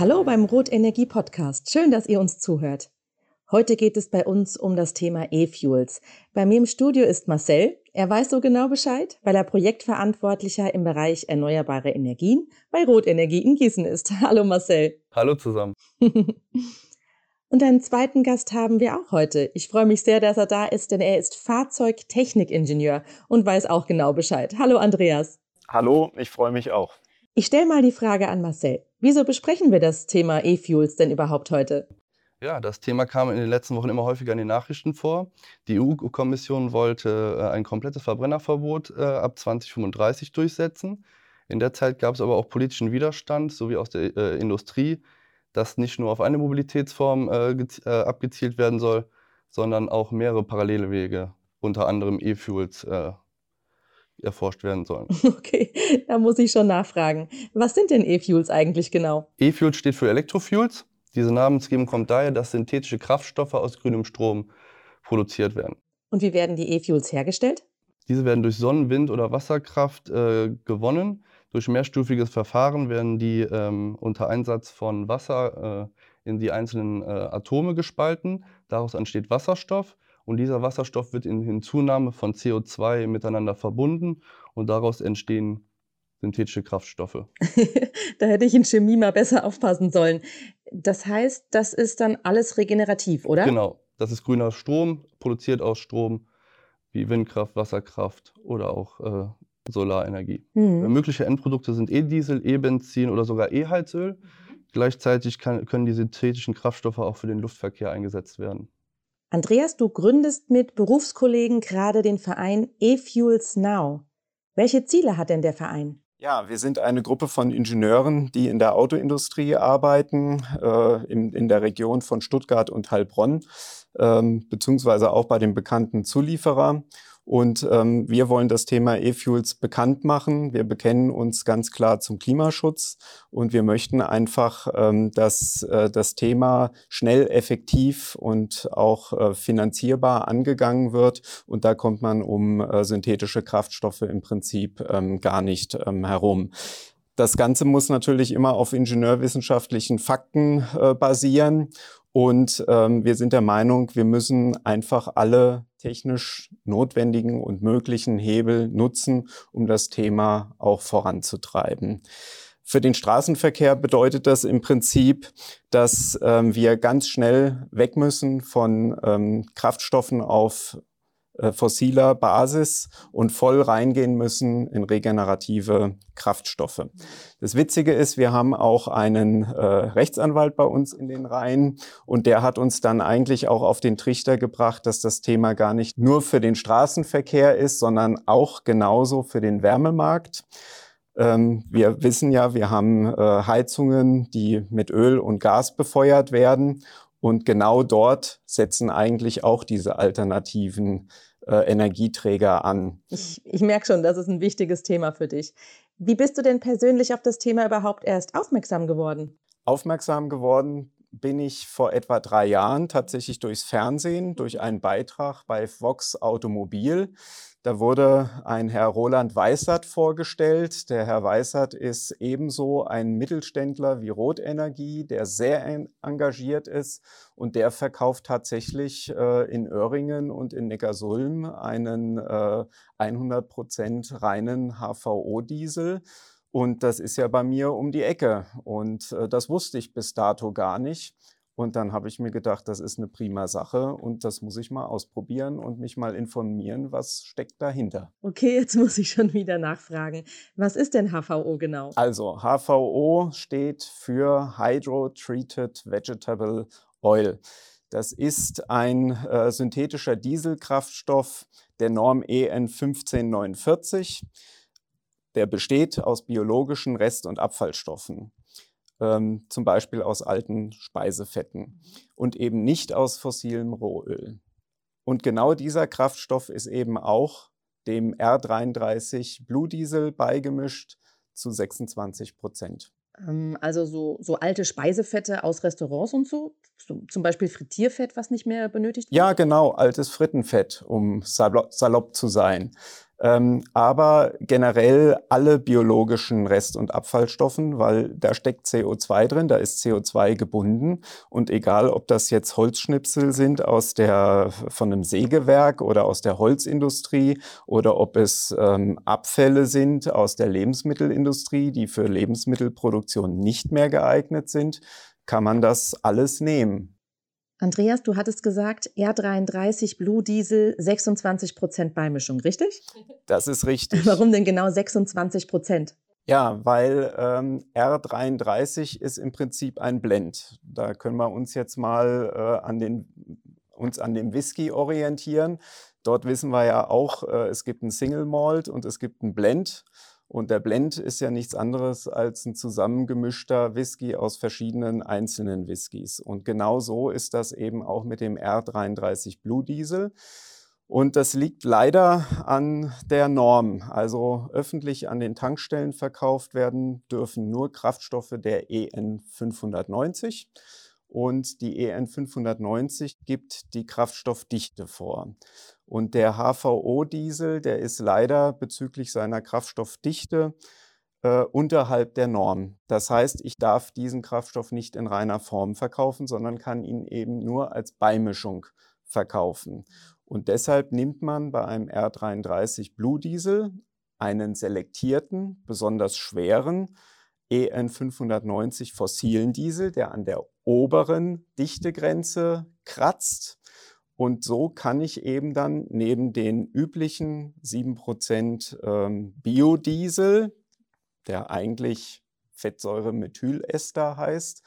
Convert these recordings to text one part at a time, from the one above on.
Hallo beim Rotenergie Podcast. Schön, dass ihr uns zuhört. Heute geht es bei uns um das Thema E-Fuels. Bei mir im Studio ist Marcel. Er weiß so genau Bescheid, weil er Projektverantwortlicher im Bereich erneuerbare Energien bei Rotenergie in Gießen ist. Hallo Marcel. Hallo zusammen. Und einen zweiten Gast haben wir auch heute. Ich freue mich sehr, dass er da ist, denn er ist Fahrzeugtechnikingenieur und weiß auch genau Bescheid. Hallo Andreas. Hallo, ich freue mich auch. Ich stelle mal die Frage an Marcel. Wieso besprechen wir das Thema E-Fuels denn überhaupt heute? Ja, das Thema kam in den letzten Wochen immer häufiger in den Nachrichten vor. Die EU-Kommission wollte äh, ein komplettes Verbrennerverbot äh, ab 2035 durchsetzen. In der Zeit gab es aber auch politischen Widerstand, sowie aus der äh, Industrie, dass nicht nur auf eine Mobilitätsform äh, äh, abgezielt werden soll, sondern auch mehrere parallele Wege, unter anderem E-Fuels, äh, erforscht werden sollen. Okay, da muss ich schon nachfragen. Was sind denn E-Fuels eigentlich genau? E-Fuels steht für Elektrofuels. Diese Namensgebung kommt daher, dass synthetische Kraftstoffe aus grünem Strom produziert werden. Und wie werden die E-Fuels hergestellt? Diese werden durch Sonnen-, Wind- oder Wasserkraft äh, gewonnen. Durch mehrstufiges Verfahren werden die ähm, unter Einsatz von Wasser äh, in die einzelnen äh, Atome gespalten. Daraus entsteht Wasserstoff und dieser Wasserstoff wird in Hinzunahme von CO2 miteinander verbunden und daraus entstehen synthetische Kraftstoffe. da hätte ich in Chemie mal besser aufpassen sollen. Das heißt, das ist dann alles regenerativ, oder? Genau, das ist grüner Strom, produziert aus Strom wie Windkraft, Wasserkraft oder auch äh, Solarenergie. Mhm. Mögliche Endprodukte sind E-Diesel, E-Benzin oder sogar E-Heizöl. Mhm. Gleichzeitig kann, können die synthetischen Kraftstoffe auch für den Luftverkehr eingesetzt werden. Andreas, du gründest mit Berufskollegen gerade den Verein E-Fuels Now. Welche Ziele hat denn der Verein? Ja, wir sind eine Gruppe von Ingenieuren, die in der Autoindustrie arbeiten, äh, in, in der Region von Stuttgart und Heilbronn, äh, beziehungsweise auch bei dem bekannten Zulieferer. Und ähm, wir wollen das Thema E-Fuels bekannt machen. Wir bekennen uns ganz klar zum Klimaschutz und wir möchten einfach, ähm, dass äh, das Thema schnell, effektiv und auch äh, finanzierbar angegangen wird. Und da kommt man um äh, synthetische Kraftstoffe im Prinzip ähm, gar nicht ähm, herum. Das Ganze muss natürlich immer auf ingenieurwissenschaftlichen Fakten äh, basieren. Und ähm, wir sind der Meinung, wir müssen einfach alle technisch notwendigen und möglichen Hebel nutzen, um das Thema auch voranzutreiben. Für den Straßenverkehr bedeutet das im Prinzip, dass ähm, wir ganz schnell weg müssen von ähm, Kraftstoffen auf äh, fossiler Basis und voll reingehen müssen in regenerative Kraftstoffe. Das Witzige ist, wir haben auch einen äh, Rechtsanwalt bei uns in den Reihen und der hat uns dann eigentlich auch auf den Trichter gebracht, dass das Thema gar nicht nur für den Straßenverkehr ist, sondern auch genauso für den Wärmemarkt. Ähm, wir wissen ja, wir haben äh, Heizungen, die mit Öl und Gas befeuert werden und genau dort setzen eigentlich auch diese alternativen äh, Energieträger an. Ich, ich merke schon, das ist ein wichtiges Thema für dich. Wie bist du denn persönlich auf das Thema überhaupt erst aufmerksam geworden? Aufmerksam geworden bin ich vor etwa drei Jahren tatsächlich durchs Fernsehen, durch einen Beitrag bei Vox Automobil. Da wurde ein Herr Roland Weissert vorgestellt. Der Herr Weissert ist ebenso ein Mittelständler wie Rotenergie, der sehr engagiert ist und der verkauft tatsächlich äh, in Öhringen und in Neckarsulm einen äh, 100% reinen HVO-Diesel. Und das ist ja bei mir um die Ecke. Und äh, das wusste ich bis dato gar nicht. Und dann habe ich mir gedacht, das ist eine prima Sache und das muss ich mal ausprobieren und mich mal informieren, was steckt dahinter. Okay, jetzt muss ich schon wieder nachfragen. Was ist denn HVO genau? Also, HVO steht für Hydro Treated Vegetable Oil. Das ist ein äh, synthetischer Dieselkraftstoff der Norm EN 1549. Der besteht aus biologischen Rest- und Abfallstoffen ähm, zum Beispiel aus alten Speisefetten und eben nicht aus fossilem Rohöl. Und genau dieser Kraftstoff ist eben auch dem R33 Blue Diesel beigemischt zu 26 Prozent. Ähm, also so, so alte Speisefette aus Restaurants und so, zum Beispiel Frittierfett, was nicht mehr benötigt wird? Ja, genau, altes Frittenfett, um salopp zu sein. Ähm, aber generell alle biologischen Rest- und Abfallstoffen, weil da steckt CO2 drin, da ist CO2 gebunden. Und egal, ob das jetzt Holzschnipsel sind aus der, von einem Sägewerk oder aus der Holzindustrie oder ob es ähm, Abfälle sind aus der Lebensmittelindustrie, die für Lebensmittelproduktion nicht mehr geeignet sind, kann man das alles nehmen. Andreas, du hattest gesagt, R33 Blue Diesel 26 Prozent Beimischung, richtig? Das ist richtig. Warum denn genau 26 Prozent? Ja, weil ähm, R33 ist im Prinzip ein Blend. Da können wir uns jetzt mal äh, an den, uns an dem Whisky orientieren. Dort wissen wir ja auch, äh, es gibt ein Single Malt und es gibt ein Blend. Und der Blend ist ja nichts anderes als ein zusammengemischter Whisky aus verschiedenen einzelnen Whiskys. Und genau so ist das eben auch mit dem R33 Blue Diesel. Und das liegt leider an der Norm. Also öffentlich an den Tankstellen verkauft werden dürfen nur Kraftstoffe der EN 590. Und die EN 590 gibt die Kraftstoffdichte vor. Und der HVO-Diesel, der ist leider bezüglich seiner Kraftstoffdichte äh, unterhalb der Norm. Das heißt, ich darf diesen Kraftstoff nicht in reiner Form verkaufen, sondern kann ihn eben nur als Beimischung verkaufen. Und deshalb nimmt man bei einem R33 Blue Diesel einen selektierten, besonders schweren EN 590 fossilen Diesel, der an der oberen Dichtegrenze kratzt und so kann ich eben dann neben den üblichen 7% ähm, Biodiesel, der eigentlich Fettsäure-Methylester heißt,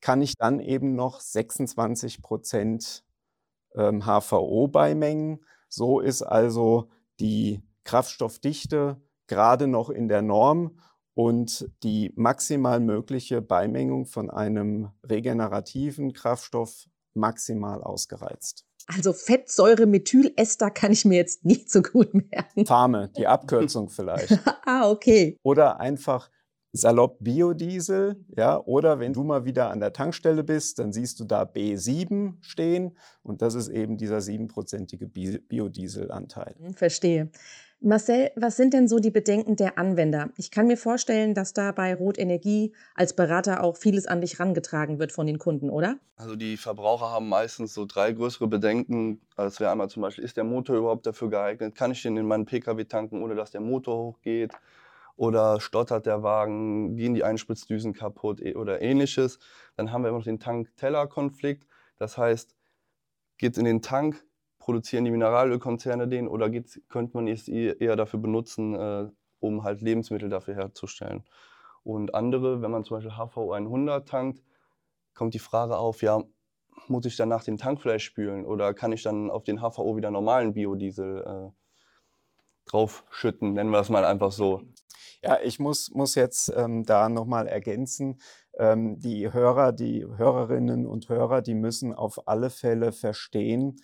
kann ich dann eben noch 26% ähm, HVO beimengen. So ist also die Kraftstoffdichte gerade noch in der Norm und die maximal mögliche Beimengung von einem regenerativen Kraftstoff maximal ausgereizt. Also Fettsäure-Methylester kann ich mir jetzt nicht so gut merken. Fame, die Abkürzung vielleicht. ah, okay. Oder einfach salopp Biodiesel, ja, oder wenn du mal wieder an der Tankstelle bist, dann siehst du da B7 stehen und das ist eben dieser siebenprozentige Biodieselanteil. Hm, verstehe. Marcel, was sind denn so die Bedenken der Anwender? Ich kann mir vorstellen, dass da bei Rot Energie als Berater auch vieles an dich rangetragen wird von den Kunden, oder? Also die Verbraucher haben meistens so drei größere Bedenken. Das wäre einmal zum Beispiel, ist der Motor überhaupt dafür geeignet? Kann ich den in meinen Pkw tanken, ohne dass der Motor hochgeht? Oder stottert der Wagen, gehen die Einspritzdüsen kaputt e-, oder ähnliches? Dann haben wir immer noch den Tank-Teller-Konflikt. Das heißt, geht es in den Tank, produzieren die Mineralölkonzerne den oder könnte man es eher dafür benutzen, äh, um halt Lebensmittel dafür herzustellen? Und andere, wenn man zum Beispiel HVO 100 tankt, kommt die Frage auf, ja, muss ich danach den Tankfleisch spülen oder kann ich dann auf den HVO wieder normalen Biodiesel äh, draufschütten, nennen wir es mal einfach so. Ja, ich muss, muss jetzt ähm, da nochmal ergänzen, ähm, die Hörer, die Hörerinnen und Hörer, die müssen auf alle Fälle verstehen,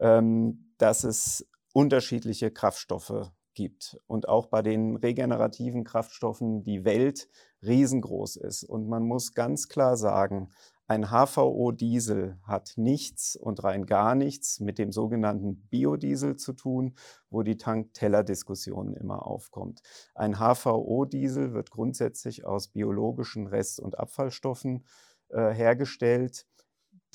ähm, dass es unterschiedliche Kraftstoffe gibt und auch bei den regenerativen Kraftstoffen die Welt riesengroß ist. Und man muss ganz klar sagen, ein HVO-Diesel hat nichts und rein gar nichts mit dem sogenannten Biodiesel zu tun, wo die Tank-Teller-Diskussion immer aufkommt. Ein HVO-Diesel wird grundsätzlich aus biologischen Rest- und Abfallstoffen äh, hergestellt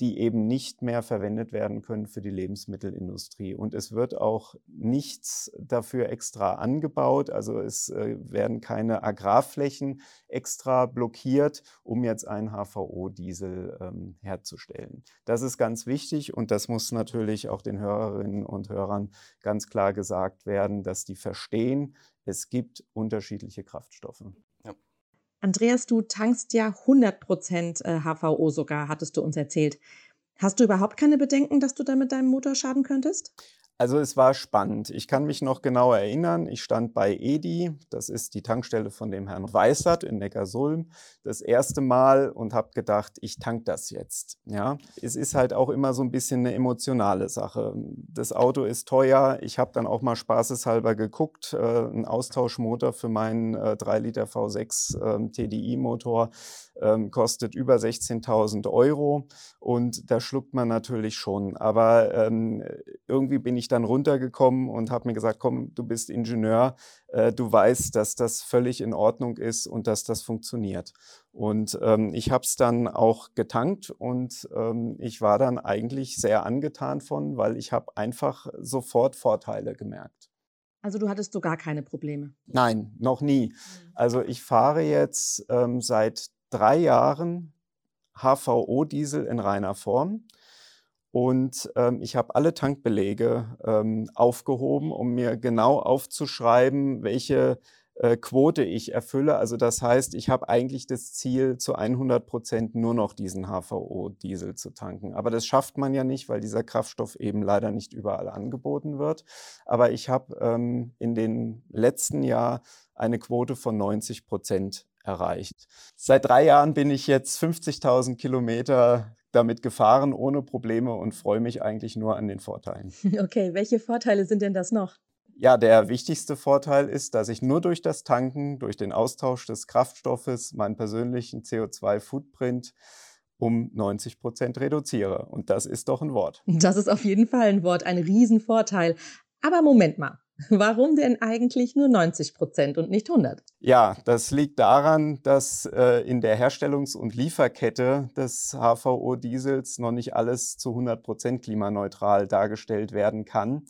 die eben nicht mehr verwendet werden können für die Lebensmittelindustrie. Und es wird auch nichts dafür extra angebaut. Also es äh, werden keine Agrarflächen extra blockiert, um jetzt einen HVO-Diesel ähm, herzustellen. Das ist ganz wichtig und das muss natürlich auch den Hörerinnen und Hörern ganz klar gesagt werden, dass die verstehen, es gibt unterschiedliche Kraftstoffe. Andreas, du tankst ja 100% HVO äh, sogar, hattest du uns erzählt. Hast du überhaupt keine Bedenken, dass du da mit deinem Motor schaden könntest? Also es war spannend. Ich kann mich noch genau erinnern, ich stand bei Edi, das ist die Tankstelle von dem Herrn Weißert in Neckarsulm, das erste Mal und habe gedacht, ich tank das jetzt. Ja, es ist halt auch immer so ein bisschen eine emotionale Sache. Das Auto ist teuer. Ich habe dann auch mal spaßeshalber geguckt, äh, ein Austauschmotor für meinen äh, 3 Liter V6 äh, TDI-Motor ähm, kostet über 16.000 Euro und da schluckt man natürlich schon. Aber ähm, irgendwie bin ich ich dann runtergekommen und habe mir gesagt, komm, du bist Ingenieur, äh, du weißt, dass das völlig in Ordnung ist und dass das funktioniert. Und ähm, ich habe es dann auch getankt und ähm, ich war dann eigentlich sehr angetan von, weil ich habe einfach sofort Vorteile gemerkt. Also du hattest so gar keine Probleme? Nein, noch nie. Mhm. Also ich fahre jetzt ähm, seit drei Jahren HVO-Diesel in reiner Form. Und ähm, ich habe alle Tankbelege ähm, aufgehoben, um mir genau aufzuschreiben, welche äh, Quote ich erfülle. Also das heißt, ich habe eigentlich das Ziel, zu 100 Prozent nur noch diesen HVO-Diesel zu tanken. Aber das schafft man ja nicht, weil dieser Kraftstoff eben leider nicht überall angeboten wird. Aber ich habe ähm, in den letzten Jahr eine Quote von 90 Prozent erreicht. Seit drei Jahren bin ich jetzt 50.000 Kilometer damit gefahren ohne Probleme und freue mich eigentlich nur an den Vorteilen. Okay, welche Vorteile sind denn das noch? Ja, der wichtigste Vorteil ist, dass ich nur durch das Tanken, durch den Austausch des Kraftstoffes meinen persönlichen CO2-Footprint um 90 Prozent reduziere. Und das ist doch ein Wort. Das ist auf jeden Fall ein Wort, ein Riesenvorteil. Aber Moment mal, Warum denn eigentlich nur 90 Prozent und nicht 100? Ja, das liegt daran, dass äh, in der Herstellungs- und Lieferkette des HVO-Diesels noch nicht alles zu 100 Prozent klimaneutral dargestellt werden kann.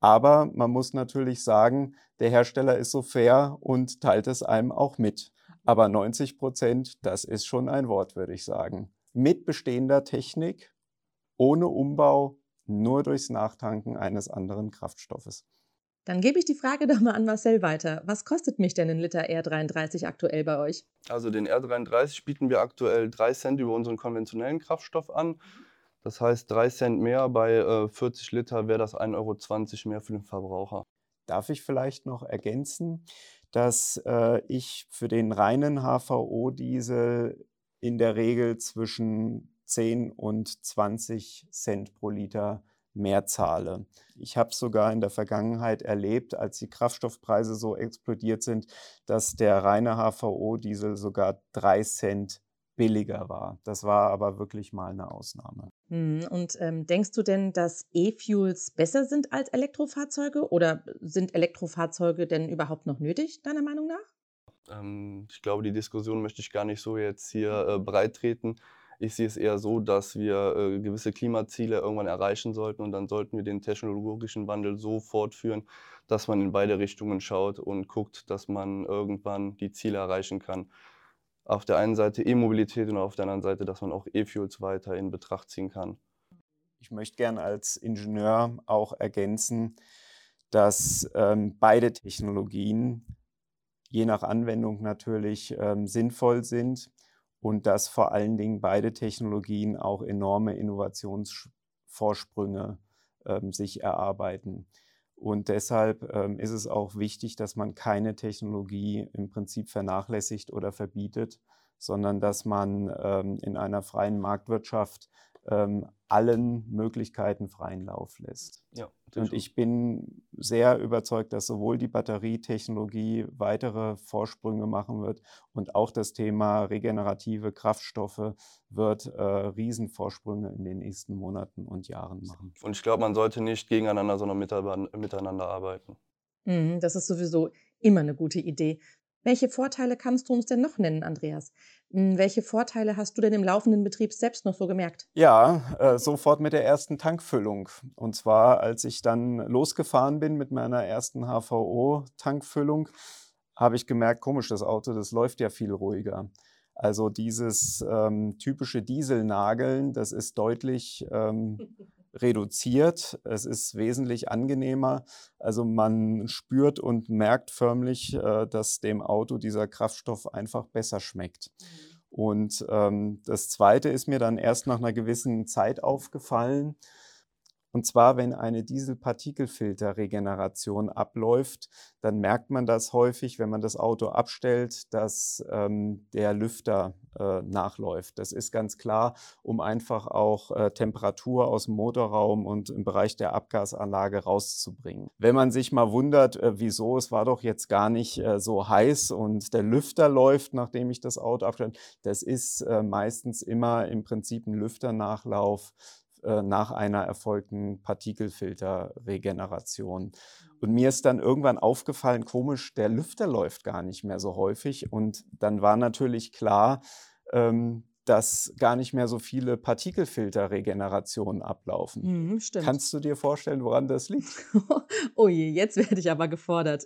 Aber man muss natürlich sagen, der Hersteller ist so fair und teilt es einem auch mit. Aber 90 Prozent, das ist schon ein Wort, würde ich sagen. Mit bestehender Technik, ohne Umbau, nur durchs Nachtanken eines anderen Kraftstoffes. Dann gebe ich die Frage doch mal an Marcel weiter. Was kostet mich denn ein Liter R33 aktuell bei euch? Also den R33 bieten wir aktuell 3 Cent über unseren konventionellen Kraftstoff an. Das heißt 3 Cent mehr, bei äh, 40 Liter wäre das 1,20 Euro mehr für den Verbraucher. Darf ich vielleicht noch ergänzen, dass äh, ich für den reinen HVO-Diesel in der Regel zwischen 10 und 20 Cent pro Liter mehr zahle. Ich habe sogar in der Vergangenheit erlebt, als die Kraftstoffpreise so explodiert sind, dass der reine HVO-Diesel sogar drei Cent billiger war. Das war aber wirklich mal eine Ausnahme. Hm, und ähm, denkst du denn, dass E-Fuels besser sind als Elektrofahrzeuge oder sind Elektrofahrzeuge denn überhaupt noch nötig, deiner Meinung nach? Ähm, ich glaube, die Diskussion möchte ich gar nicht so jetzt hier äh, breit treten. Ich sehe es eher so, dass wir äh, gewisse Klimaziele irgendwann erreichen sollten und dann sollten wir den technologischen Wandel so fortführen, dass man in beide Richtungen schaut und guckt, dass man irgendwann die Ziele erreichen kann. Auf der einen Seite E-Mobilität und auf der anderen Seite, dass man auch E-Fuels weiter in Betracht ziehen kann. Ich möchte gerne als Ingenieur auch ergänzen, dass ähm, beide Technologien je nach Anwendung natürlich ähm, sinnvoll sind und dass vor allen Dingen beide Technologien auch enorme Innovationsvorsprünge ähm, sich erarbeiten. Und deshalb ähm, ist es auch wichtig, dass man keine Technologie im Prinzip vernachlässigt oder verbietet, sondern dass man ähm, in einer freien Marktwirtschaft ähm, allen Möglichkeiten freien Lauf lässt. Ja, und ich bin sehr überzeugt, dass sowohl die Batterietechnologie weitere Vorsprünge machen wird und auch das Thema regenerative Kraftstoffe wird äh, Riesenvorsprünge in den nächsten Monaten und Jahren machen. Und ich glaube, man sollte nicht gegeneinander, sondern miteinander arbeiten. Mhm, das ist sowieso immer eine gute Idee. Welche Vorteile kannst du uns denn noch nennen, Andreas? Hm, welche Vorteile hast du denn im laufenden Betrieb selbst noch so gemerkt? Ja, äh, sofort mit der ersten Tankfüllung. Und zwar, als ich dann losgefahren bin mit meiner ersten HVO-Tankfüllung, habe ich gemerkt, komisch, das Auto, das läuft ja viel ruhiger. Also dieses ähm, typische Dieselnageln, das ist deutlich ähm, reduziert. Es ist wesentlich angenehmer. Also man spürt und merkt förmlich, äh, dass dem Auto dieser Kraftstoff einfach besser schmeckt. Mhm. Und ähm, das Zweite ist mir dann erst nach einer gewissen Zeit aufgefallen. Und zwar, wenn eine Dieselpartikelfilterregeneration abläuft, dann merkt man das häufig, wenn man das Auto abstellt, dass ähm, der Lüfter äh, nachläuft. Das ist ganz klar, um einfach auch äh, Temperatur aus dem Motorraum und im Bereich der Abgasanlage rauszubringen. Wenn man sich mal wundert, äh, wieso es war doch jetzt gar nicht äh, so heiß und der Lüfter läuft, nachdem ich das Auto abstelle, das ist äh, meistens immer im Prinzip ein Lüfternachlauf äh, nach einer erfolgten Partikelfilterregeneration. Und mir ist dann irgendwann aufgefallen, komisch, der Lüfter läuft gar nicht mehr so häufig. Und dann war natürlich klar, ähm, dass gar nicht mehr so viele Partikelfilterregenerationen ablaufen. Mhm. Kannst du dir vorstellen, woran das liegt? oh je, jetzt werde ich aber gefordert.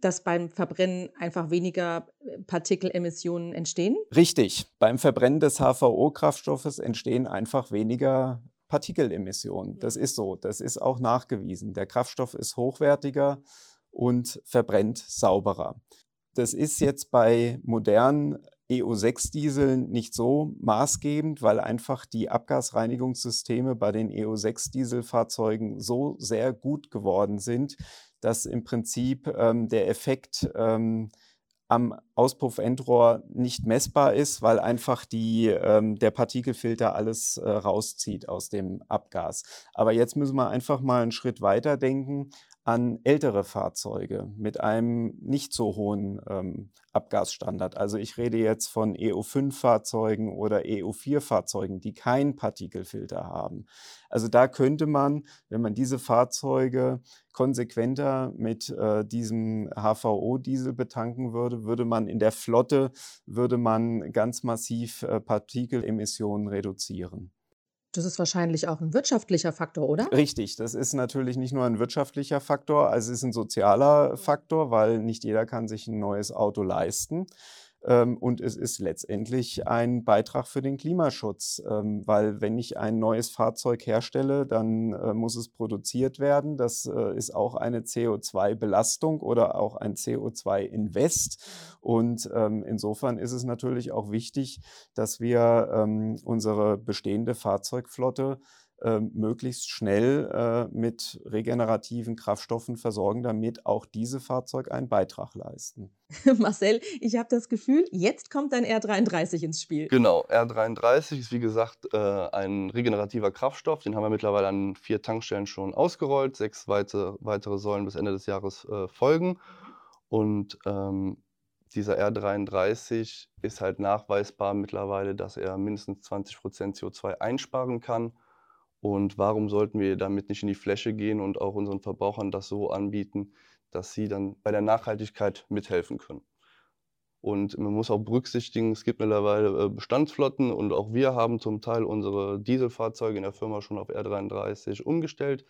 Dass beim Verbrennen einfach weniger äh, Partikelemissionen entstehen? Richtig. Beim Verbrennen des HVO-Kraftstoffes entstehen einfach weniger Partikelemissionen. Das ist so. Das ist auch nachgewiesen. Der Kraftstoff ist hochwertiger und verbrennt sauberer. Das ist jetzt bei modernen EO6-Dieseln nicht so maßgebend, weil einfach die Abgasreinigungssysteme bei den EO6-Dieselfahrzeugen so sehr gut geworden sind, dass im Prinzip ähm, der Effekt ähm, am Auspuffendrohr nicht messbar ist, weil einfach die, ähm, der Partikelfilter alles äh, rauszieht aus dem Abgas. Aber jetzt müssen wir einfach mal einen Schritt weiter denken an ältere Fahrzeuge mit einem nicht so hohen ähm, Abgasstandard. Also ich rede jetzt von EU5-Fahrzeugen oder EU4-Fahrzeugen, die keinen Partikelfilter haben. Also da könnte man, wenn man diese Fahrzeuge konsequenter mit äh, diesem HVO-Diesel betanken würde, würde man in der Flotte würde man ganz massiv äh, Partikelemissionen reduzieren. Das ist wahrscheinlich auch ein wirtschaftlicher Faktor, oder? Richtig, das ist natürlich nicht nur ein wirtschaftlicher Faktor, also es ist ein sozialer Faktor, weil nicht jeder kann sich ein neues Auto leisten. Ähm, und es ist letztendlich ein Beitrag für den Klimaschutz, ähm, weil wenn ich ein neues Fahrzeug herstelle, dann äh, muss es produziert werden. Das äh, ist auch eine CO2-Belastung oder auch ein CO2-Invest. Und ähm, insofern ist es natürlich auch wichtig, dass wir unsere bestehende Fahrzeugflotte äh, möglichst schnell äh, mit regenerativen Kraftstoffen versorgen, damit auch diese Fahrzeuge einen Beitrag leisten. Marcel, ich habe das Gefühl, jetzt kommt dein R33 ins Spiel. Genau, R33 ist wie gesagt äh, ein regenerativer Kraftstoff. Den haben wir mittlerweile an vier Tankstellen schon ausgerollt. Sechs weitere, weitere sollen bis Ende des Jahres äh, folgen. Und ähm, dieser R33 ist halt nachweisbar mittlerweile, dass er mindestens 20% CO2 einsparen kann und warum sollten wir damit nicht in die Fläche gehen und auch unseren Verbrauchern das so anbieten, dass sie dann bei der Nachhaltigkeit mithelfen können? Und man muss auch berücksichtigen, es gibt mittlerweile äh, Bestandsflotten und auch wir haben zum Teil unsere Dieselfahrzeuge in der Firma schon auf R33 umgestellt.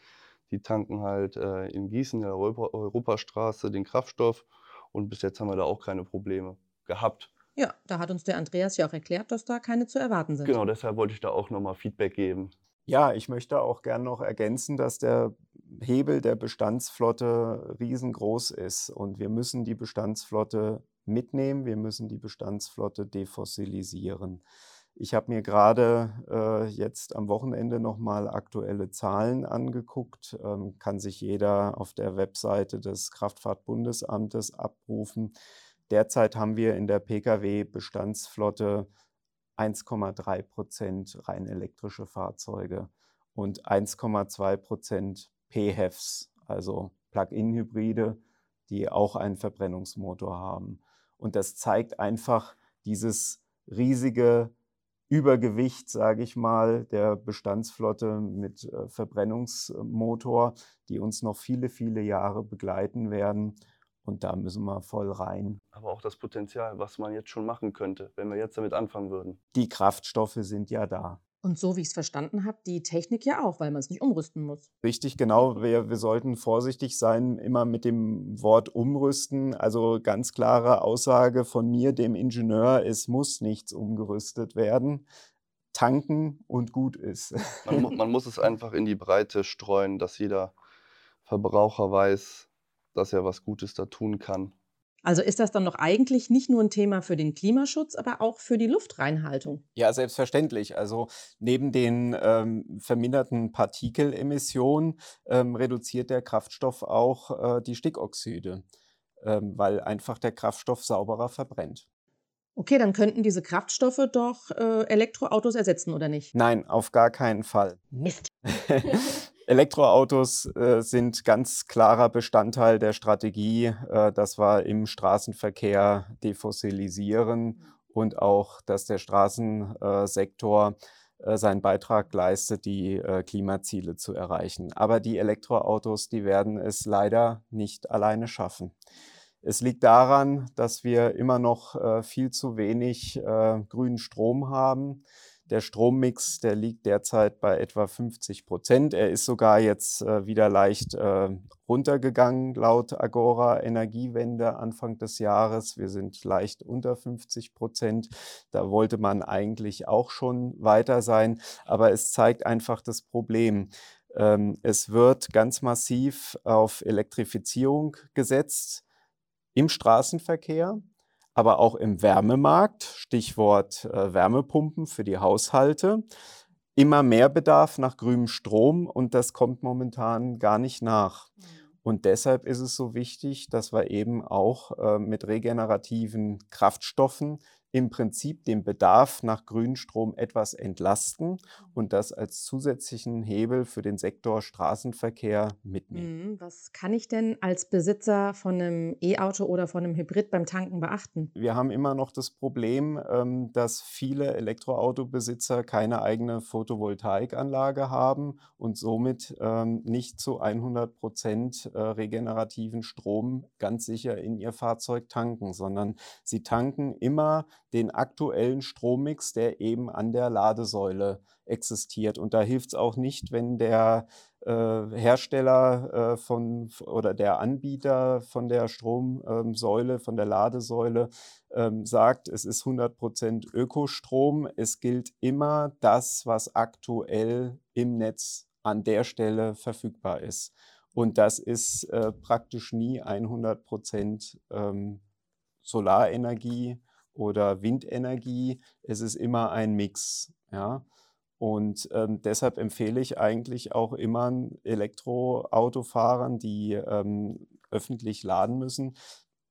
Die tanken halt äh, in Gießen, in der Europastraße, den Kraftstoff und bis jetzt haben wir da auch keine Probleme gehabt. Ja, da hat uns der Andreas ja auch erklärt, dass da keine zu erwarten sind. Genau, deshalb wollte ich da auch nochmal Feedback geben. Ja, ich möchte auch gern noch ergänzen, dass der Hebel der Bestandsflotte riesengroß ist und wir müssen die Bestandsflotte mitnehmen, wir müssen die Bestandsflotte defossilisieren. Ich habe mir gerade äh, jetzt am Wochenende nochmal aktuelle Zahlen angeguckt, ähm, kann sich jeder auf der Webseite des Kraftfahrtbundesamtes abrufen. Derzeit haben wir in der Pkw-Bestandsflotte 1,3 Prozent rein elektrische Fahrzeuge und 1,2 Prozent PHEVs, also Plug-in-Hybride, die auch einen Verbrennungsmotor haben. Und das zeigt einfach dieses riesige Übergewicht, sage ich mal, der Bestandsflotte mit äh, Verbrennungsmotor, die uns noch viele, viele Jahre begleiten werden. Und da müssen wir voll rein. Aber auch das Potenzial, was man jetzt schon machen könnte, wenn wir jetzt damit anfangen würden. Die Kraftstoffe sind ja da. Und so wie ich es verstanden habe, die Technik ja auch, weil man es nicht umrüsten muss. Richtig, genau. Wir, wir sollten vorsichtig sein, immer mit dem Wort umrüsten. Also ganz klare Aussage von mir, dem Ingenieur, es muss nichts umgerüstet werden. Tanken und gut ist. Man, man muss es einfach in die Breite streuen, dass jeder Verbraucher weiß, dass er was Gutes da tun kann. Also ist das dann doch eigentlich nicht nur ein Thema für den Klimaschutz, aber auch für die Luftreinhaltung? Ja, selbstverständlich. Also neben den ähm, verminderten Partikelemissionen ähm, reduziert der Kraftstoff auch äh, die Stickoxide, ähm, weil einfach der Kraftstoff sauberer verbrennt. Okay, dann könnten diese Kraftstoffe doch äh, Elektroautos ersetzen, oder nicht? Nein, auf gar keinen Fall. Mist. Elektroautos äh, sind ganz klarer Bestandteil der Strategie, äh, dass wir im Straßenverkehr defossilisieren und auch, dass der Straßensektor äh, seinen Beitrag leistet, die äh, Klimaziele zu erreichen. Aber die Elektroautos, die werden es leider nicht alleine schaffen. Es liegt daran, dass wir immer noch äh, viel zu wenig grünen Strom haben. Der Strommix, der liegt derzeit bei etwa 50 Prozent. Er ist sogar jetzt äh, wieder leicht äh, runtergegangen laut Agora Energiewende Anfang des Jahres. Wir sind leicht unter 50 Prozent. Da wollte man eigentlich auch schon weiter sein. Aber es zeigt einfach das Problem. Ähm, es wird ganz massiv auf Elektrifizierung gesetzt im Straßenverkehr aber auch im Wärmemarkt, Stichwort äh, Wärmepumpen für die Haushalte, immer mehr Bedarf nach grünem Strom und das kommt momentan gar nicht nach. Mhm. Und deshalb ist es so wichtig, dass wir eben auch äh, mit regenerativen Kraftstoffen im Prinzip den Bedarf nach Grünstrom etwas entlasten und das als zusätzlichen Hebel für den Sektor Straßenverkehr mitnehmen. Mhm, was kann ich denn als Besitzer von einem E-Auto oder von einem Hybrid beim Tanken beachten? Wir haben immer noch das Problem, ähm, dass viele Elektroautobesitzer keine eigene Photovoltaikanlage haben und somit ähm, nicht zu 100 Prozent äh, regenerativen Strom ganz sicher in ihr Fahrzeug tanken, sondern sie tanken immer den aktuellen Strommix, der eben an der Ladesäule existiert. Und da hilft es auch nicht, wenn der äh, Hersteller äh, von oder der Anbieter von der Stromsäule, ähm, von der Ladesäule ähm, sagt, es ist 100% Ökostrom. Es gilt immer das, was aktuell im Netz an der Stelle verfügbar ist. Und das ist äh, praktisch nie 100% ähm, Solarenergie oder Windenergie. Es ist immer ein Mix. Ja? Und ähm, deshalb empfehle ich eigentlich auch immer Elektroautofahrern, die ähm, öffentlich laden müssen,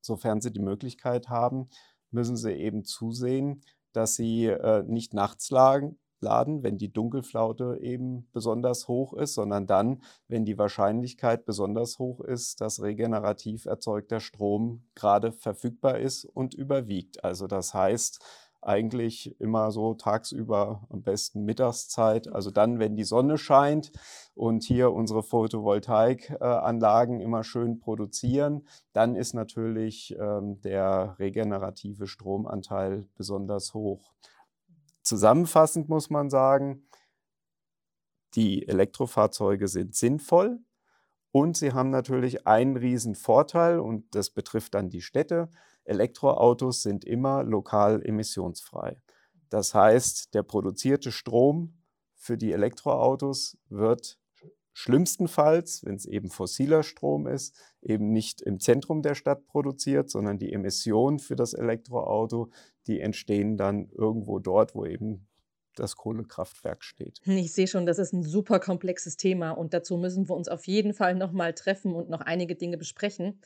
sofern sie die Möglichkeit haben, müssen sie eben zusehen, dass sie äh, nicht nachts lagen, laden, wenn die Dunkelflaute eben besonders hoch ist, sondern dann, wenn die Wahrscheinlichkeit besonders hoch ist, dass regenerativ erzeugter Strom gerade verfügbar ist und überwiegt. Also das heißt, eigentlich immer so tagsüber, am besten Mittagszeit, also dann, wenn die Sonne scheint und hier unsere Photovoltaikanlagen immer schön produzieren, dann ist natürlich ähm, der regenerative Stromanteil besonders hoch. Zusammenfassend muss man sagen, die Elektrofahrzeuge sind sinnvoll und sie haben natürlich einen riesen Vorteil und das betrifft dann die Städte. Elektroautos sind immer lokal emissionsfrei. Das heißt, der produzierte Strom für die Elektroautos wird schlimmstenfalls, wenn es eben fossiler Strom ist, eben nicht im Zentrum der Stadt produziert, sondern die Emissionen für das Elektroauto, die entstehen dann irgendwo dort, wo eben das Kohlekraftwerk steht. Ich sehe schon, das ist ein super komplexes Thema und dazu müssen wir uns auf jeden Fall noch mal treffen und noch einige Dinge besprechen.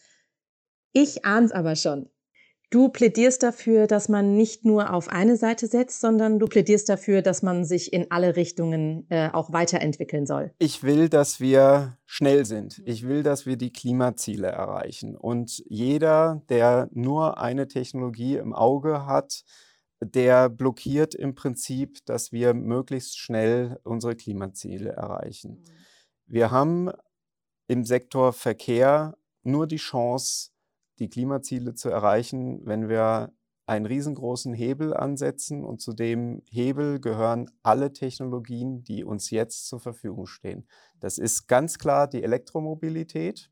Ich ahne es aber schon. Du plädierst dafür, dass man nicht nur auf eine Seite setzt, sondern du plädierst dafür, dass man sich in alle Richtungen äh, auch weiterentwickeln soll. Ich will, dass wir schnell sind. Ich will, dass wir die Klimaziele erreichen. Und jeder, der nur eine Technologie im Auge hat, der blockiert im Prinzip, dass wir möglichst schnell unsere Klimaziele erreichen. Mhm. Wir haben im Sektor Verkehr nur die Chance, die Klimaziele zu erreichen, wenn wir einen riesengroßen Hebel ansetzen und zu dem Hebel gehören alle Technologien, die uns jetzt zur Verfügung stehen. Das ist ganz klar die Elektromobilität,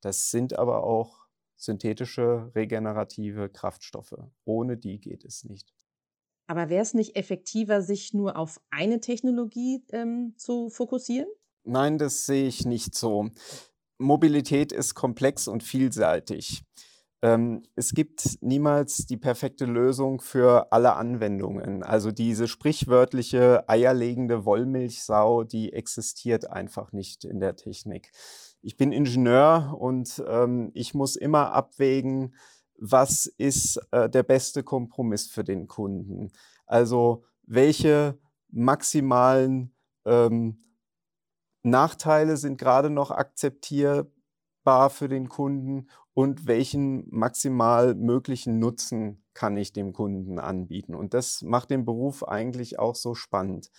das sind aber auch synthetische regenerative Kraftstoffe. Ohne die geht es nicht. Aber wäre es nicht effektiver, sich nur auf eine Technologie ähm, zu fokussieren? Nein, das sehe ich nicht so. Mobilität ist komplex und vielseitig. Ähm, es gibt niemals die perfekte Lösung für alle Anwendungen. Also diese sprichwörtliche eierlegende Wollmilchsau, die existiert einfach nicht in der Technik. Ich bin Ingenieur und ähm, ich muss immer abwägen, was ist äh, der beste Kompromiss für den Kunden. Also welche maximalen ähm, Nachteile sind gerade noch akzeptierbar für den Kunden und welchen maximal möglichen Nutzen kann ich dem Kunden anbieten. Und das macht den Beruf eigentlich auch so spannend.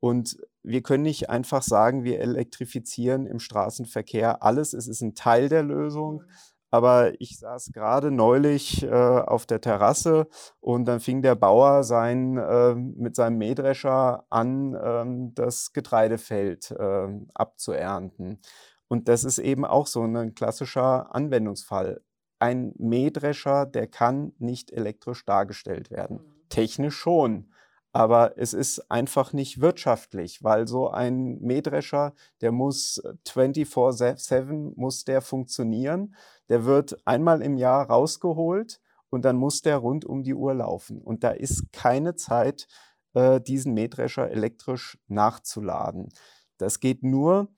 Und wir können nicht einfach sagen, wir elektrifizieren im Straßenverkehr alles. Es ist ein Teil der Lösung. Aber ich saß gerade neulich äh, auf der Terrasse und dann fing der Bauer sein, äh, mit seinem Mähdrescher an, äh, das Getreidefeld ähm, abzuernten. Und das ist eben auch so ein klassischer Anwendungsfall. Ein Mähdrescher, der kann nicht elektrisch dargestellt werden. Mhm. Technisch schon. Aber es ist einfach nicht wirtschaftlich, weil so ein Mähdrescher, der muss 24-7 muss der funktionieren. Der wird einmal im Jahr rausgeholt und dann muss der rund um die Uhr laufen. Und da ist keine Zeit, äh, diesen Mähdrescher elektrisch nachzuladen. Das geht nur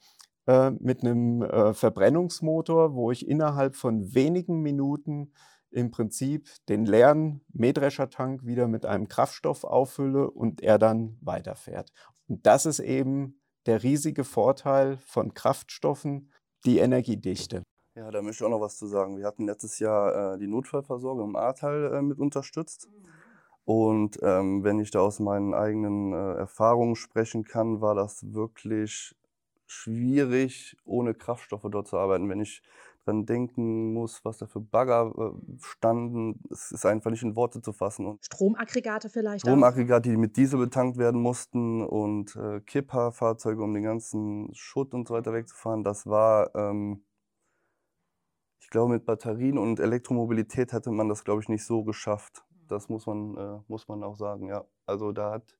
äh, mit einem äh, Verbrennungsmotor, wo ich innerhalb von wenigen Minuten im Prinzip den leeren Mähdreschertank wieder mit einem Kraftstoff auffülle und er dann weiterfährt. Und das ist eben der riesige Vorteil von Kraftstoffen, die Energiedichte. Ja, da möchte ich auch noch was zu sagen. Wir hatten letztes Jahr äh, die Notfallversorgung im Ahrtal äh, mit unterstützt. Und ähm, wenn ich da aus meinen eigenen äh, Erfahrungen sprechen kann, war das wirklich schwierig, ohne Kraftstoffe dort zu arbeiten. Wenn ich dran denken muss, was da für Bagger äh, standen. Es ist einfach nicht in Worte zu fassen. Und Stromaggregate vielleicht Stromaggregate, die mit Diesel betankt werden mussten und äh, Kipper-Fahrzeuge, um den ganzen Schutt und so weiter wegzufahren. Das war, ähm, ich glaube, mit Batterien und Elektromobilität hätte man das, glaube ich, nicht so geschafft. Das muss man, äh, muss man auch sagen, ja. Also da hat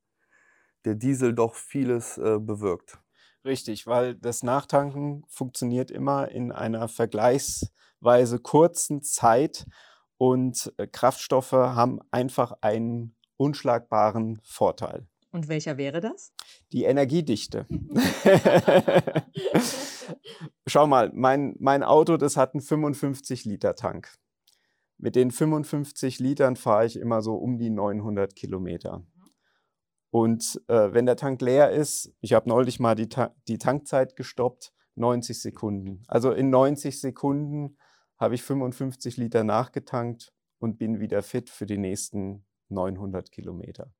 der Diesel doch vieles äh, bewirkt. Richtig, weil das Nachtanken funktioniert immer in einer vergleichsweise kurzen Zeit und äh, Kraftstoffe haben einfach einen unschlagbaren Vorteil. Und welcher wäre das? Die Energiedichte. Schau mal, mein, mein Auto, das hat einen 55-Liter-Tank. Mit den 55 Litern fahre ich immer so um die 900 Kilometer. Und äh, wenn der Tank leer ist, ich habe neulich mal die, Ta die Tankzeit gestoppt, 90 Sekunden. Also in 90 Sekunden habe ich 55 Liter nachgetankt und bin wieder fit für die nächsten 900 Kilometer.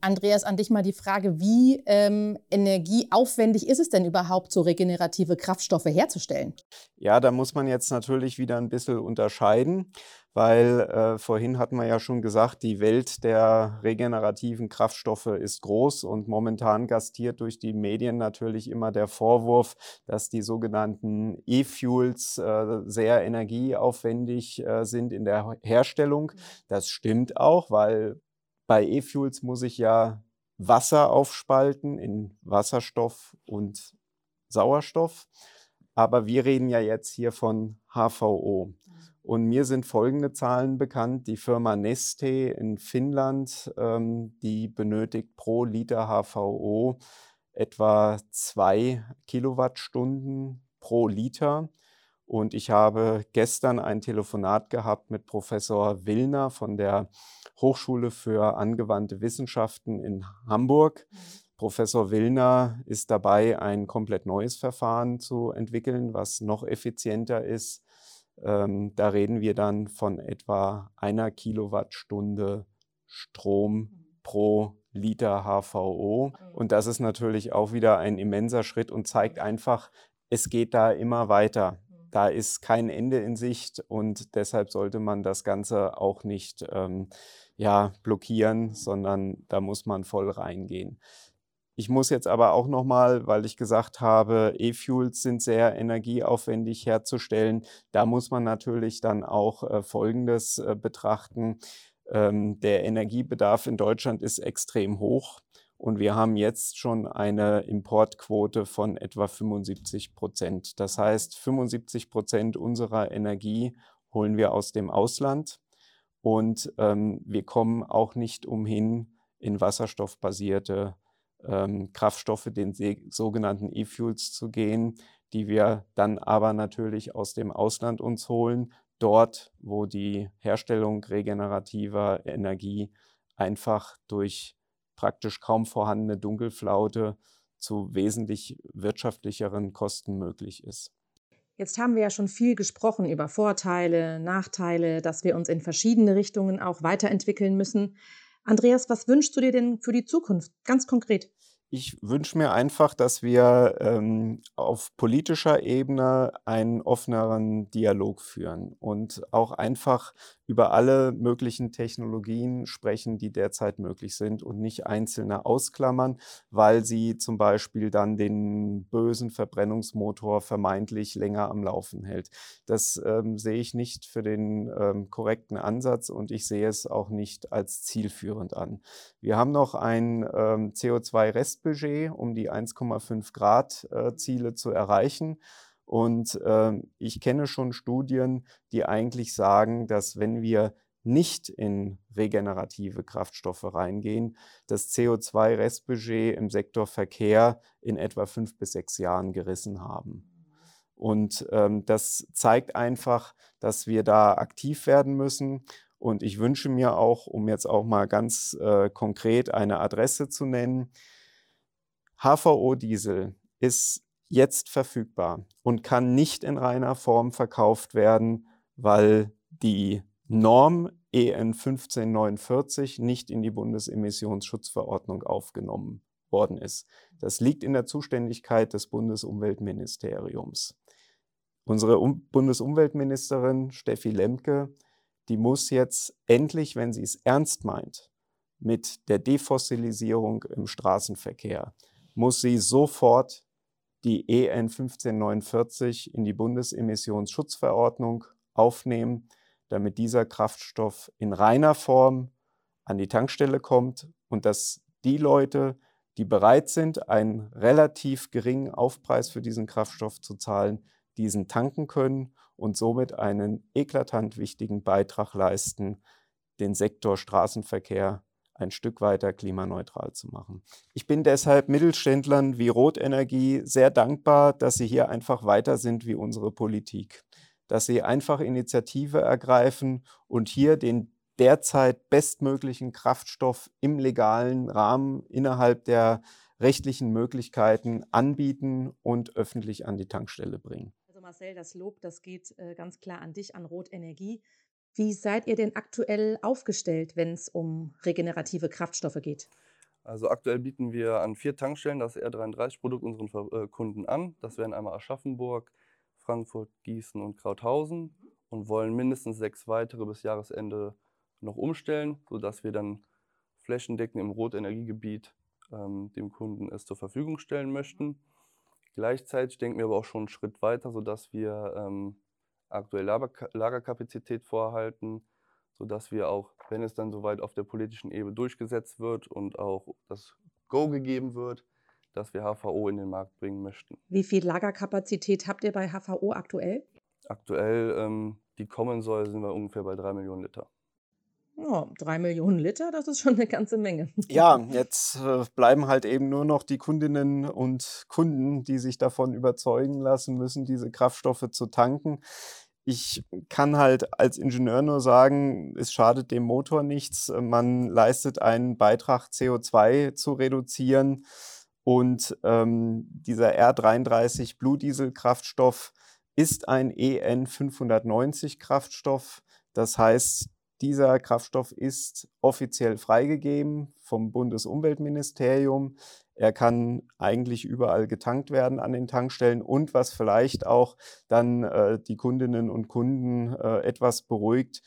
Andreas, an dich mal die Frage, wie ähm, energieaufwendig ist es denn überhaupt, so regenerative Kraftstoffe herzustellen? Ja, da muss man jetzt natürlich wieder ein bisschen unterscheiden, weil äh, vorhin hatten wir ja schon gesagt, die Welt der regenerativen Kraftstoffe ist groß und momentan gastiert durch die Medien natürlich immer der Vorwurf, dass die sogenannten E-Fuels äh, sehr energieaufwendig äh, sind in der Herstellung. Das stimmt auch, weil bei E-Fuels muss ich ja Wasser aufspalten in Wasserstoff und Sauerstoff. Aber wir reden ja jetzt hier von HVO. Und mir sind folgende Zahlen bekannt. Die Firma Neste in Finnland, ähm, die benötigt pro Liter HVO etwa zwei Kilowattstunden pro Liter. Und ich habe gestern ein Telefonat gehabt mit Professor Willner von der Hochschule für angewandte Wissenschaften in Hamburg. Mhm. Professor Willner ist dabei, ein komplett neues Verfahren zu entwickeln, was noch effizienter ist. Ähm, da reden wir dann von etwa einer Kilowattstunde Strom mhm. pro Liter HVO. Mhm. Und das ist natürlich auch wieder ein immenser Schritt und zeigt einfach, es geht da immer weiter. Da ist kein Ende in Sicht und deshalb sollte man das Ganze auch nicht ähm, ja, blockieren, sondern da muss man voll reingehen. Ich muss jetzt aber auch nochmal, weil ich gesagt habe, E-Fuels sind sehr energieaufwendig herzustellen, da muss man natürlich dann auch äh, Folgendes äh, betrachten. Ähm, der Energiebedarf in Deutschland ist extrem hoch und wir haben jetzt schon eine Importquote von etwa 75 Prozent. Das heißt, 75 Prozent unserer Energie holen wir aus dem Ausland. Und ähm, wir kommen auch nicht umhin, in wasserstoffbasierte ähm, Kraftstoffe, den sogenannten E-Fuels zu gehen, die wir dann aber natürlich aus dem Ausland uns holen, dort, wo die Herstellung regenerativer Energie einfach durch praktisch kaum vorhandene Dunkelflaute zu wesentlich wirtschaftlicheren Kosten möglich ist. Jetzt haben wir ja schon viel gesprochen über Vorteile, Nachteile, dass wir uns in verschiedene Richtungen auch weiterentwickeln müssen. Andreas, was wünschst du dir denn für die Zukunft ganz konkret? Ich wünsche mir einfach, dass wir ähm, auf politischer Ebene einen offeneren Dialog führen und auch einfach über alle möglichen Technologien sprechen, die derzeit möglich sind und nicht einzelne ausklammern, weil sie zum Beispiel dann den bösen Verbrennungsmotor vermeintlich länger am Laufen hält. Das ähm, sehe ich nicht für den ähm, korrekten Ansatz und ich sehe es auch nicht als zielführend an. Wir haben noch ein ähm, CO2-Restbudget, um die 1,5 Grad äh, Ziele zu erreichen. Und äh, ich kenne schon Studien, die eigentlich sagen, dass wenn wir nicht in regenerative Kraftstoffe reingehen, das CO2-Restbudget im Sektor Verkehr in etwa fünf bis sechs Jahren gerissen haben. Und ähm, das zeigt einfach, dass wir da aktiv werden müssen. Und ich wünsche mir auch, um jetzt auch mal ganz äh, konkret eine Adresse zu nennen, HVO-Diesel ist jetzt verfügbar und kann nicht in reiner Form verkauft werden, weil die Norm EN 1549 nicht in die Bundesemissionsschutzverordnung aufgenommen worden ist. Das liegt in der Zuständigkeit des Bundesumweltministeriums. Unsere um Bundesumweltministerin Steffi Lemke, die muss jetzt endlich, wenn sie es ernst meint, mit der Defossilisierung im Straßenverkehr, muss sie sofort die EN 1549 in die Bundesemissionsschutzverordnung aufnehmen, damit dieser Kraftstoff in reiner Form an die Tankstelle kommt und dass die Leute, die bereit sind, einen relativ geringen Aufpreis für diesen Kraftstoff zu zahlen, diesen tanken können und somit einen eklatant wichtigen Beitrag leisten, den Sektor Straßenverkehr ein Stück weiter klimaneutral zu machen. Ich bin deshalb Mittelständlern wie Rotenergie sehr dankbar, dass sie hier einfach weiter sind wie unsere Politik, dass sie einfach Initiative ergreifen und hier den derzeit bestmöglichen Kraftstoff im legalen Rahmen innerhalb der rechtlichen Möglichkeiten anbieten und öffentlich an die Tankstelle bringen. Also Marcel, das Lob, das geht äh, ganz klar an dich, an Rotenergie. Wie seid ihr denn aktuell aufgestellt, wenn es um regenerative Kraftstoffe geht? Also aktuell bieten wir an vier Tankstellen das R33-Produkt unseren äh, Kunden an. Das wären einmal Aschaffenburg, Frankfurt, Gießen und Krauthausen und wollen mindestens sechs weitere bis Jahresende noch umstellen, sodass wir dann flächendeckend im Rotenergiegebiet ähm, dem Kunden es zur Verfügung stellen möchten. Gleichzeitig denken wir aber auch schon einen Schritt weiter, sodass wir ähm, aktuell Lagerkapazität vorhalten, sodass wir auch, wenn es dann soweit auf der politischen Ebene durchgesetzt wird und auch das Go gegeben wird, dass wir HVO in den Markt bringen möchten. Wie viel Lagerkapazität habt ihr bei HVO aktuell? Aktuell, ähm, die kommen soll, sind wir ungefähr bei drei Millionen Liter. Ja, drei Millionen Liter, das ist schon eine ganze Menge. Ja, jetzt äh, bleiben halt eben nur noch die Kundinnen und Kunden, die sich davon überzeugen lassen müssen, diese Kraftstoffe zu tanken. Ich kann halt als Ingenieur nur sagen, es schadet dem Motor nichts. Man leistet einen Beitrag, CO2 zu reduzieren. Und ähm, dieser R33 Blue Diesel Kraftstoff ist ein EN 590 Kraftstoff. Das heißt, dieser Kraftstoff ist offiziell freigegeben vom Bundesumweltministerium. Er kann eigentlich überall getankt werden an den Tankstellen und was vielleicht auch dann äh, die Kundinnen und Kunden äh, etwas beruhigt,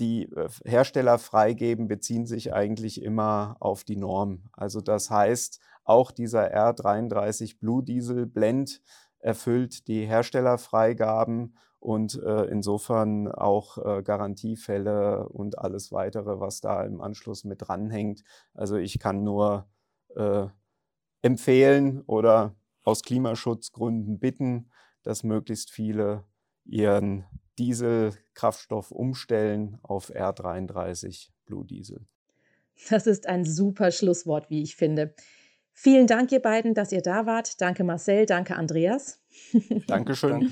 die äh, Hersteller freigeben, beziehen sich eigentlich immer auf die Norm. Also das heißt, auch dieser R33 Blue Diesel Blend erfüllt die Herstellerfreigaben und äh, insofern auch äh, Garantiefälle und alles weitere, was da im Anschluss mit dranhängt. Also ich kann nur äh, empfehlen oder aus Klimaschutzgründen bitten, dass möglichst viele ihren Dieselkraftstoff umstellen auf R33 Blue Diesel. Das ist ein super Schlusswort, wie ich finde. Vielen Dank, ihr beiden, dass ihr da wart. Danke, Marcel. Danke, Andreas. Dankeschön. Danke.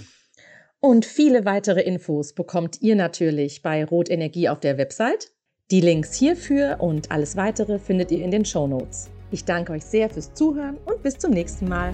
Und viele weitere Infos bekommt ihr natürlich bei Rot Energie auf der Website. Die Links hierfür und alles weitere findet ihr in den Show Notes. Ich danke euch sehr fürs Zuhören und bis zum nächsten Mal.